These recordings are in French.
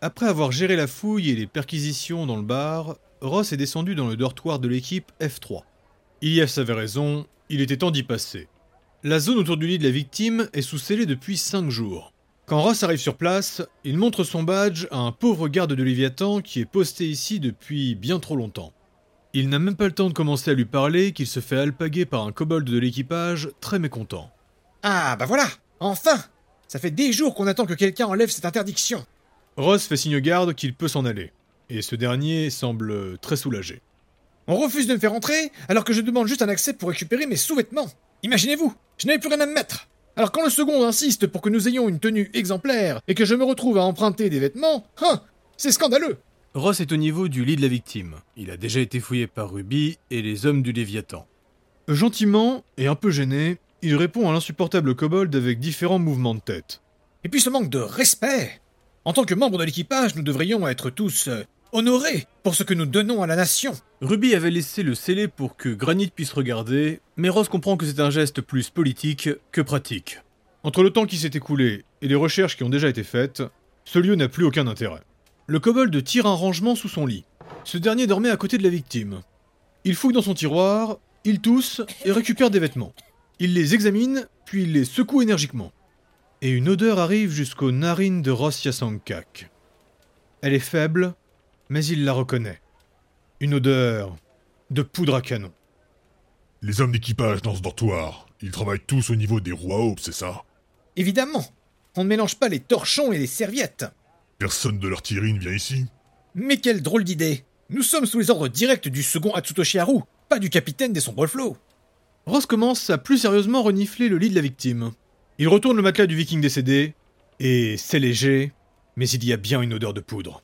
Après avoir géré la fouille et les perquisitions dans le bar, Ross est descendu dans le dortoir de l'équipe F3. Ilyes avait raison, il était temps d'y passer. La zone autour du lit de la victime est sous scellé depuis 5 jours. Quand Ross arrive sur place, il montre son badge à un pauvre garde de Léviathan qui est posté ici depuis bien trop longtemps. Il n'a même pas le temps de commencer à lui parler qu'il se fait alpaguer par un kobold de l'équipage très mécontent. Ah, bah voilà Enfin Ça fait des jours qu'on attend que quelqu'un enlève cette interdiction. Ross fait signe au garde qu'il peut s'en aller, et ce dernier semble très soulagé. On refuse de me faire entrer alors que je demande juste un accès pour récupérer mes sous-vêtements. Imaginez-vous, je n'avais plus rien à me mettre. Alors quand le second insiste pour que nous ayons une tenue exemplaire et que je me retrouve à emprunter des vêtements, hein, c'est scandaleux. Ross est au niveau du lit de la victime. Il a déjà été fouillé par Ruby et les hommes du Léviathan. Gentiment et un peu gêné, il répond à l'insupportable kobold avec différents mouvements de tête. Et puis ce manque de respect En tant que membre de l'équipage, nous devrions être tous euh, honorés pour ce que nous donnons à la nation. Ruby avait laissé le scellé pour que Granit puisse regarder, mais Ross comprend que c'est un geste plus politique que pratique. Entre le temps qui s'est écoulé et les recherches qui ont déjà été faites, ce lieu n'a plus aucun intérêt. Le kobold tire un rangement sous son lit. Ce dernier dormait à côté de la victime. Il fouille dans son tiroir, il tousse et récupère des vêtements. Il les examine, puis il les secoue énergiquement. Et une odeur arrive jusqu'aux narines de Ross Yasankak. Elle est faible, mais il la reconnaît. Une odeur de poudre à canon. Les hommes d'équipage dans ce dortoir, ils travaillent tous au niveau des rois aubes, c'est ça? Évidemment On ne mélange pas les torchons et les serviettes Personne de l'artillerie ne vient ici? Mais quelle drôle d'idée Nous sommes sous les ordres directs du second Atsutoshi Haru, pas du capitaine des sombres flots Ross commence à plus sérieusement renifler le lit de la victime. Il retourne le matelas du viking décédé, et c'est léger, mais il y a bien une odeur de poudre.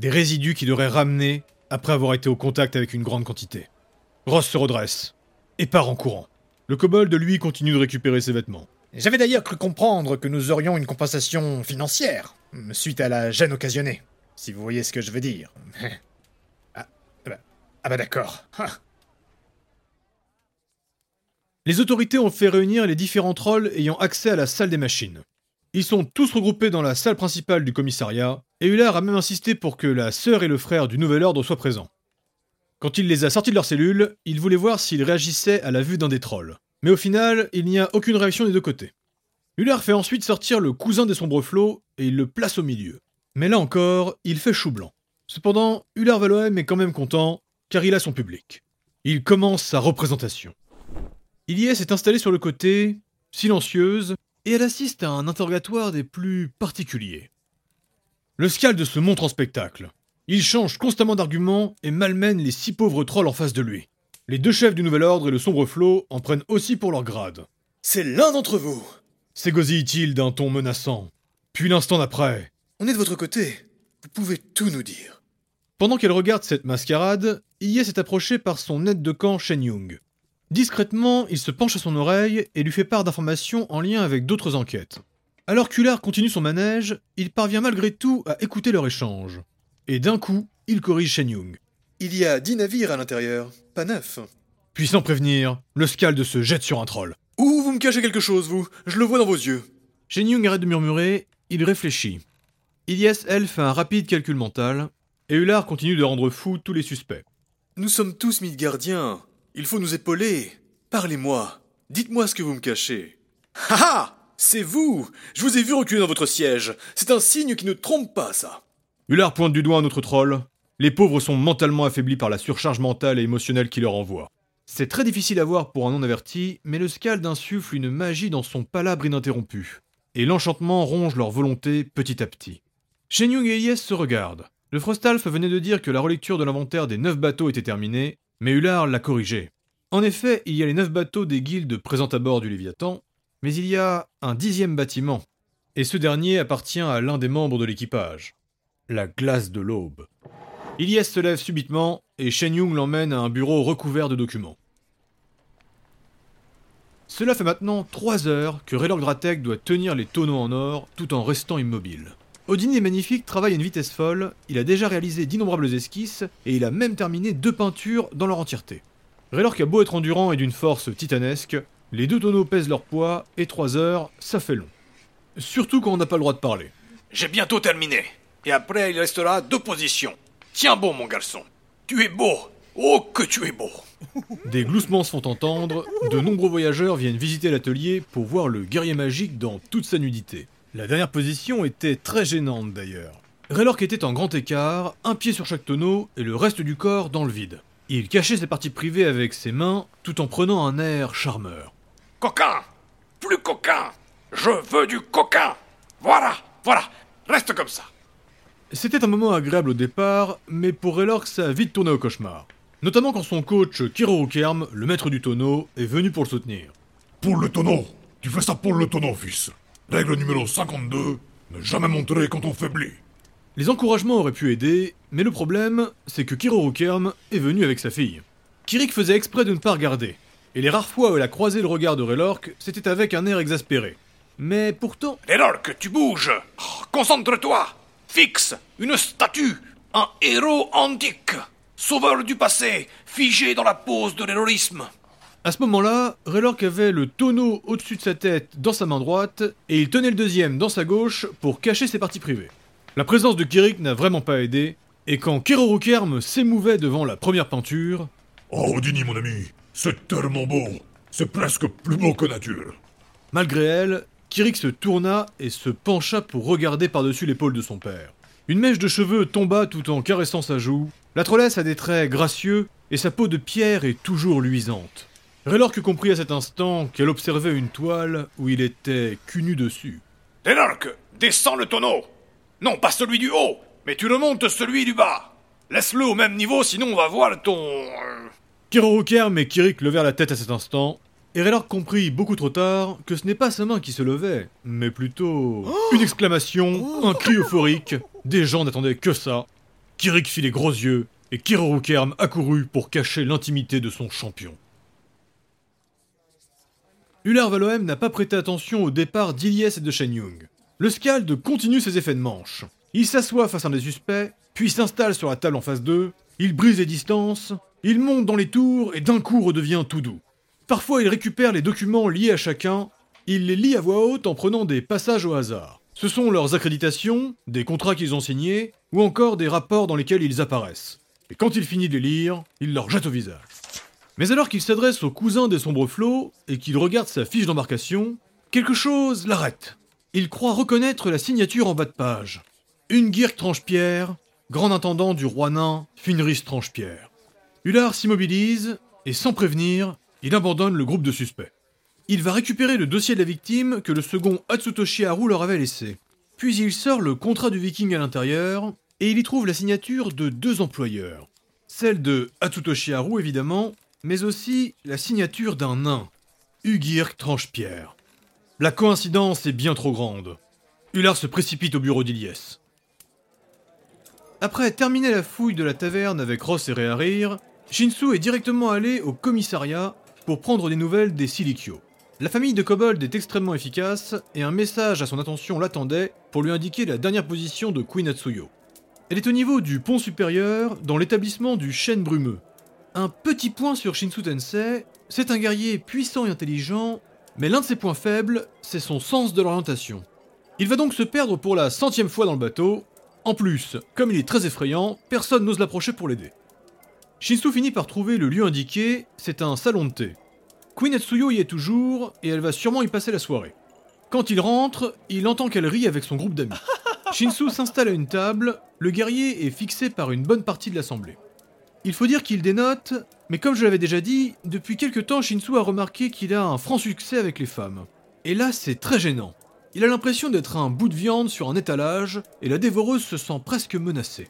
Des résidus qu'il aurait ramenés après avoir été au contact avec une grande quantité. Ross se redresse, et part en courant. Le kobold, lui, continue de récupérer ses vêtements. J'avais d'ailleurs cru comprendre que nous aurions une compensation financière, suite à la gêne occasionnée, si vous voyez ce que je veux dire. ah, bah, ah bah d'accord. Ah. Les autorités ont fait réunir les différents trolls ayant accès à la salle des machines. Ils sont tous regroupés dans la salle principale du commissariat, et Huller a même insisté pour que la sœur et le frère du Nouvel Ordre soient présents. Quand il les a sortis de leur cellule, il voulait voir s'ils réagissaient à la vue d'un des trolls. Mais au final, il n'y a aucune réaction des deux côtés. Huller fait ensuite sortir le cousin des sombres flots et il le place au milieu. Mais là encore, il fait chou blanc. Cependant, Huller Valoem est quand même content, car il a son public. Il commence sa représentation. Ilyes est installée sur le côté, silencieuse, et elle assiste à un interrogatoire des plus particuliers. Le Scald se montre en spectacle. Il change constamment d'argument et malmène les six pauvres trolls en face de lui. Les deux chefs du Nouvel Ordre et le Sombre Flot en prennent aussi pour leur grade. C'est l'un d'entre vous s'égosille-t-il d'un ton menaçant. Puis l'instant d'après. On est de votre côté. Vous pouvez tout nous dire. Pendant qu'elle regarde cette mascarade, Iye s'est approché par son aide de camp Shen Yung. Discrètement, il se penche à son oreille et lui fait part d'informations en lien avec d'autres enquêtes. Alors qu'Ular continue son manège, il parvient malgré tout à écouter leur échange. Et d'un coup, il corrige Shen Yung. Il y a dix navires à l'intérieur, pas neuf. Puis sans prévenir, le Scald se jette sur un troll. Ouh, vous me cachez quelque chose, vous Je le vois dans vos yeux. Shen Yung arrête de murmurer, il réfléchit. Ilyes, elle, fait un rapide calcul mental, et Ular continue de rendre fou tous les suspects. Nous sommes tous gardiens. Il faut nous épauler. Parlez-moi. Dites-moi ce que vous me cachez. Ha C'est vous Je vous ai vu reculer dans votre siège. C'est un signe qui ne trompe pas, ça. Hullard pointe du doigt un autre troll. Les pauvres sont mentalement affaiblis par la surcharge mentale et émotionnelle qu'il leur envoie. C'est très difficile à voir pour un non-averti, mais le Scald insuffle une magie dans son palabre ininterrompu. Et l'enchantement ronge leur volonté petit à petit. Shenyung et Yes se regardent. Le Frostalf venait de dire que la relecture de l'inventaire des neuf bateaux était terminée, mais Hullard l'a corrigé. En effet, il y a les neuf bateaux des guildes présents à bord du Léviathan, mais il y a un dixième bâtiment, et ce dernier appartient à l'un des membres de l'équipage. La glace de l'aube. Ilyes se lève subitement, et Shen Yung l'emmène à un bureau recouvert de documents. Cela fait maintenant trois heures que Raylord Dratek doit tenir les tonneaux en or tout en restant immobile. Odin est magnifique travaille à une vitesse folle, il a déjà réalisé d'innombrables esquisses, et il a même terminé deux peintures dans leur entièreté. Raylord a beau être endurant et d'une force titanesque, les deux tonneaux pèsent leur poids, et trois heures, ça fait long. Surtout quand on n'a pas le droit de parler. J'ai bientôt terminé. et après il restera deux positions. Tiens bon, mon garçon. Tu es beau. Oh, que tu es beau. Des gloussements se font entendre, de nombreux voyageurs viennent visiter l'atelier pour voir le guerrier magique dans toute sa nudité. La dernière position était très gênante d'ailleurs. Raylork était en grand écart, un pied sur chaque tonneau et le reste du corps dans le vide. Il cachait ses parties privées avec ses mains tout en prenant un air charmeur. Coquin Plus coquin Je veux du coquin Voilà, voilà, reste comme ça. C'était un moment agréable au départ, mais pour Raylork ça a vite tourné au cauchemar. Notamment quand son coach Kiro Kerm, le maître du tonneau, est venu pour le soutenir. Pour le tonneau Tu fais ça pour le tonneau, fils. Règle numéro 52, ne jamais montrer quand on faiblit. Les encouragements auraient pu aider, mais le problème, c'est que Kiro Kerm est venu avec sa fille. Kirik faisait exprès de ne pas regarder, et les rares fois où elle a croisé le regard de Raylork, c'était avec un air exaspéré. Mais pourtant, que tu bouges Oh, Concentre-toi Fixe Une statue Un héros antique Sauveur du passé Figé dans la pose de l'héroïsme à ce moment-là, Raylork avait le tonneau au-dessus de sa tête dans sa main droite, et il tenait le deuxième dans sa gauche pour cacher ses parties privées. La présence de Kirik n'a vraiment pas aidé, et quand Kiroro Kerm s'émouvait devant la première peinture, Oh, Odini, mon ami, c'est tellement beau. C'est presque plus beau que nature. Malgré elle, Kirik se tourna et se pencha pour regarder par-dessus l'épaule de son père. Une mèche de cheveux tomba tout en caressant sa joue. La trollesse a des traits gracieux et sa peau de pierre est toujours luisante. Raylork comprit à cet instant qu'elle observait une toile où il était cul nu dessus. Raylork, descends le tonneau Non, pas celui du haut, mais tu remontes celui du bas Laisse-le au même niveau, sinon on va voir ton... euh, Kiroro Kerm et Kirik levèrent la tête à cet instant, et Raylork comprit beaucoup trop tard que ce n'est pas sa main qui se levait, mais plutôt une exclamation, un cri euphorique. Des gens n'attendaient que ça. Kirik fit les gros yeux, et Kiroro Kerm accourut pour cacher l'intimité de son champion. Ular Valoem n'a pas prêté attention au départ d'Iliès et de Shen Yung. Le Scald continue ses effets de manche. Il s'assoit face à un des suspects, puis s'installe sur la table en face d'eux, il brise les distances, il monte dans les tours et d'un coup redevient tout doux. Parfois il récupère les documents liés à chacun, il les lit à voix haute en prenant des passages au hasard. Ce sont leurs accréditations, des contrats qu'ils ont signés, ou encore des rapports dans lesquels ils apparaissent. Et quand il finit de les lire, il leur jette au visage. Mais alors qu'il s'adresse au cousin des sombres flots et qu'il regarde sa fiche d'embarcation, quelque chose l'arrête. Il croit reconnaître la signature en bas de page. Une Girk Tranche-Pierre, grand intendant du roi nain Finris Tranche-Pierre. Ular s'immobilise et sans prévenir, il abandonne le groupe de suspects. Il va récupérer le dossier de la victime que le second Atsutoshi Haru leur avait laissé. Puis il sort le contrat du viking à l'intérieur et il y trouve la signature de deux employeurs. Celle de Atsutoshi Haru évidemment, mais aussi la signature d'un nain, Ugirk Tranche-Pierre. La coïncidence est bien trop grande. Ular se précipite au bureau d'Iliès. Après terminer la fouille de la taverne avec Ross et Réharir, Shinsu est directement allé au commissariat pour prendre des nouvelles des Silikyo. La famille de Kobold est extrêmement efficace et un message à son attention l'attendait pour lui indiquer la dernière position de Queen Atsuyo. Elle est au niveau du pont supérieur dans l'établissement du chêne brumeux. Un petit point sur Shinsu Tensei, c'est un guerrier puissant et intelligent, mais l'un de ses points faibles, c'est son sens de l'orientation. Il va donc se perdre pour la centième fois dans le bateau. En plus, comme il est très effrayant, personne n'ose l'approcher pour l'aider. Shinsu finit par trouver le lieu indiqué, c'est un salon de thé. Queen Atsuyo y est toujours, et elle va sûrement y passer la soirée. Quand il rentre, il entend qu'elle rit avec son groupe d'amis. Shinsu s'installe à une table, le guerrier est fixé par une bonne partie de l'assemblée. Il faut dire qu'il dénote, mais comme je l'avais déjà dit, depuis quelque temps Shinsu a remarqué qu'il a un franc succès avec les femmes. Et là, c'est très gênant. Il a l'impression d'être un bout de viande sur un étalage, et la dévoreuse se sent presque menacée.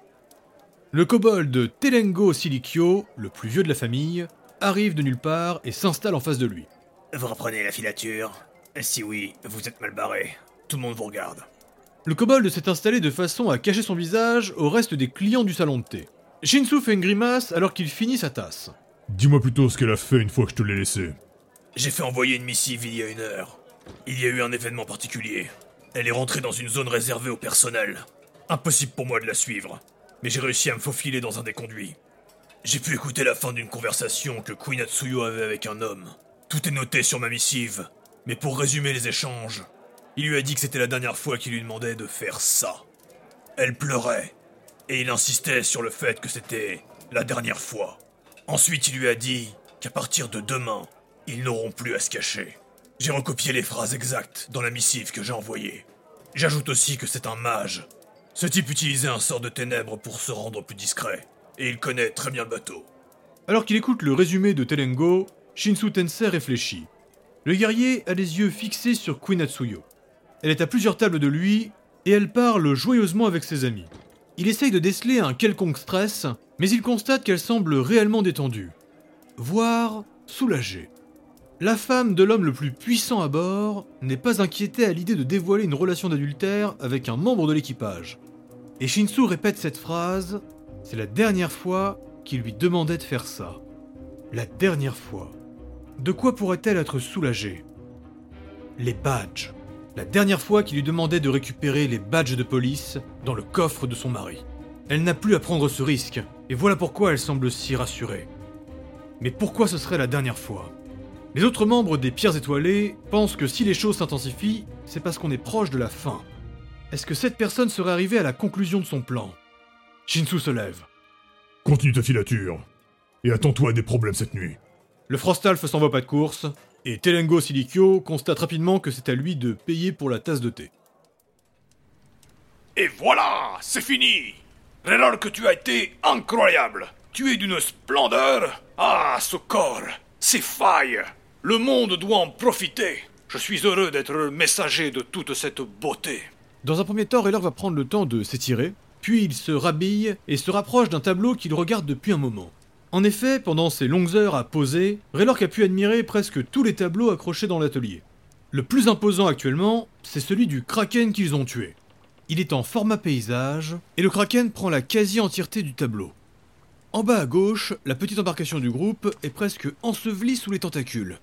Le kobold Telengo Silikyo, le plus vieux de la famille, arrive de nulle part et s'installe en face de lui. Vous reprenez la filature? Si oui, vous êtes mal barré. Tout le monde vous regarde. Le kobold s'est installé de façon à cacher son visage au reste des clients du salon de thé. Shinsu fait une grimace alors qu'il finit sa tasse. Dis-moi plutôt ce qu'elle a fait une fois que je te l'ai laissé. J'ai fait envoyer une missive il y a une heure. Il y a eu un événement particulier. Elle est rentrée dans une zone réservée au personnel. Impossible pour moi de la suivre. Mais j'ai réussi à me faufiler dans un des conduits. J'ai pu écouter la fin d'une conversation que Queen Atsuyo avait avec un homme. Tout est noté sur ma missive. Mais pour résumer les échanges, il lui a dit que c'était la dernière fois qu'il lui demandait de faire ça. Elle pleurait, et il insistait sur le fait que c'était la dernière fois. Ensuite, il lui a dit qu'à partir de demain, ils n'auront plus à se cacher. J'ai recopié les phrases exactes dans la missive que j'ai envoyée. J'ajoute aussi que c'est un mage. Ce type utilisait un sort de ténèbres pour se rendre plus discret, et il connaît très bien le bateau. Alors qu'il écoute le résumé de Telengo, Shinsu Tensei réfléchit. Le guerrier a les yeux fixés sur Queen Atsuyo. Elle est à plusieurs tables de lui, et elle parle joyeusement avec ses amis. Il essaye de déceler un quelconque stress, mais il constate qu'elle semble réellement détendue, voire soulagée. La femme de l'homme le plus puissant à bord n'est pas inquiétée à l'idée de dévoiler une relation d'adultère avec un membre de l'équipage. Et Shinsu répète cette phrase c'est la dernière fois qu'il lui demandait de faire ça. La dernière fois. De quoi pourrait-elle être soulagée? Les badges. La dernière fois qu'il lui demandait de récupérer les badges de police dans le coffre de son mari. Elle n'a plus à prendre ce risque, et voilà pourquoi elle semble si rassurée. Mais pourquoi ce serait la dernière fois? Les autres membres des Pierres Étoilées pensent que si les choses s'intensifient, c'est parce qu'on est proche de la fin. Est-ce que cette personne serait arrivée à la conclusion de son plan? Shinsu se lève. Continue ta filature. Et attends-toi à des problèmes cette nuit. Le Frostalf s'en va pas de course, et Telengo Silikyo constate rapidement que c'est à lui de payer pour la tasse de thé. Et voilà, c'est fini Raylor que tu as été incroyable Tu es d'une splendeur Ah, ce corps Ces failles Le monde doit en profiter Je suis heureux d'être le messager de toute cette beauté. Dans un premier temps, Raylor va prendre le temps de s'étirer, puis il se rhabille et se rapproche d'un tableau qu'il regarde depuis un moment. En effet, pendant ces longues heures à poser, Raylork a pu admirer presque tous les tableaux accrochés dans l'atelier. Le plus imposant actuellement, c'est celui du kraken qu'ils ont tué. Il est en format paysage, et le kraken prend la quasi-entièreté du tableau. En bas à gauche, la petite embarcation du groupe est presque ensevelie sous les tentacules.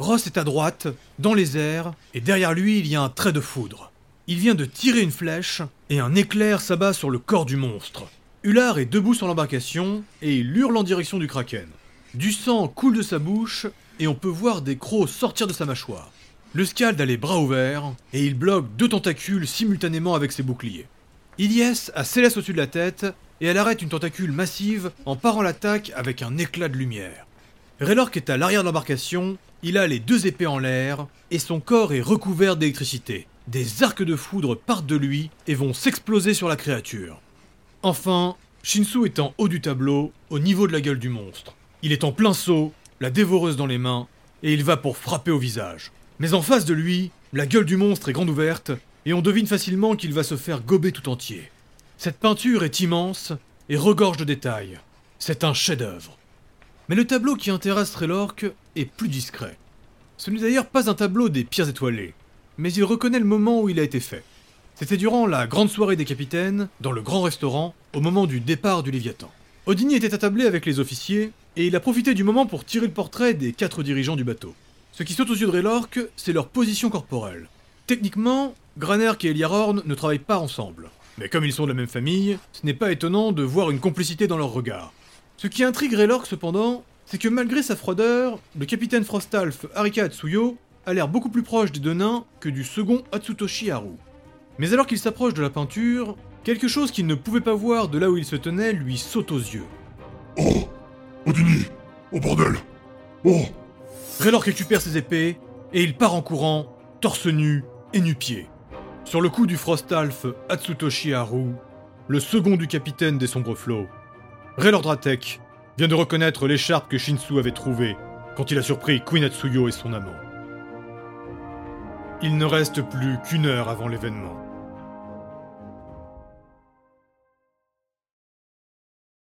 Ross est à droite, dans les airs, et derrière lui il y a un trait de foudre. Il vient de tirer une flèche, et un éclair s'abat sur le corps du monstre. Hullard est debout sur l'embarcation, et il hurle en direction du kraken. Du sang coule de sa bouche, et on peut voir des crocs sortir de sa mâchoire. Le Scald a les bras ouverts, et il bloque deux tentacules simultanément avec ses boucliers. Ilyes a Céleste au-dessus de la tête, et elle arrête une tentacule massive en parant l'attaque avec un éclat de lumière. Raylork est à l'arrière de l'embarcation, il a les deux épées en l'air, et son corps est recouvert d'électricité. Des arcs de foudre partent de lui et vont s'exploser sur la créature. Enfin, Shinsu est en haut du tableau, au niveau de la gueule du monstre. Il est en plein saut, la dévoreuse dans les mains, et il va pour frapper au visage. Mais en face de lui, la gueule du monstre est grande ouverte, et on devine facilement qu'il va se faire gober tout entier. Cette peinture est immense et regorge de détails. C'est un chef-d'œuvre. Mais le tableau qui intéresse Raylork est plus discret. Ce n'est d'ailleurs pas un tableau des pierres étoilées, mais il reconnaît le moment où il a été fait. C'était durant la grande soirée des capitaines, dans le grand restaurant, au moment du départ du Léviathan. Odini était attablé avec les officiers, et il a profité du moment pour tirer le portrait des quatre dirigeants du bateau. Ce qui saute aux yeux de Raylork, c'est leur position corporelle. Techniquement, Granerk et Eliarorn ne travaillent pas ensemble. Mais comme ils sont de la même famille, ce n'est pas étonnant de voir une complicité dans leur regard. Ce qui intrigue Raylork cependant, c'est que malgré sa froideur, le capitaine Frostalf Arika Atsuyo a l'air beaucoup plus proche des deux nains que du second Atsutoshi Haru. Mais alors qu'il s'approche de la peinture, quelque chose qu'il ne pouvait pas voir de là où il se tenait lui saute aux yeux. Oh Odini Oh bordel Oh Raylor récupère ses épées et il part en courant, torse nu et nu-pied. Sur le coup du Frostalf Atsutoshi Haru, le second du capitaine des sombres flots, Raylor Dratek vient de reconnaître l'écharpe que Shinsu avait trouvée quand il a surpris Queen Atsuyo et son amant. Il ne reste plus qu'une heure avant l'événement.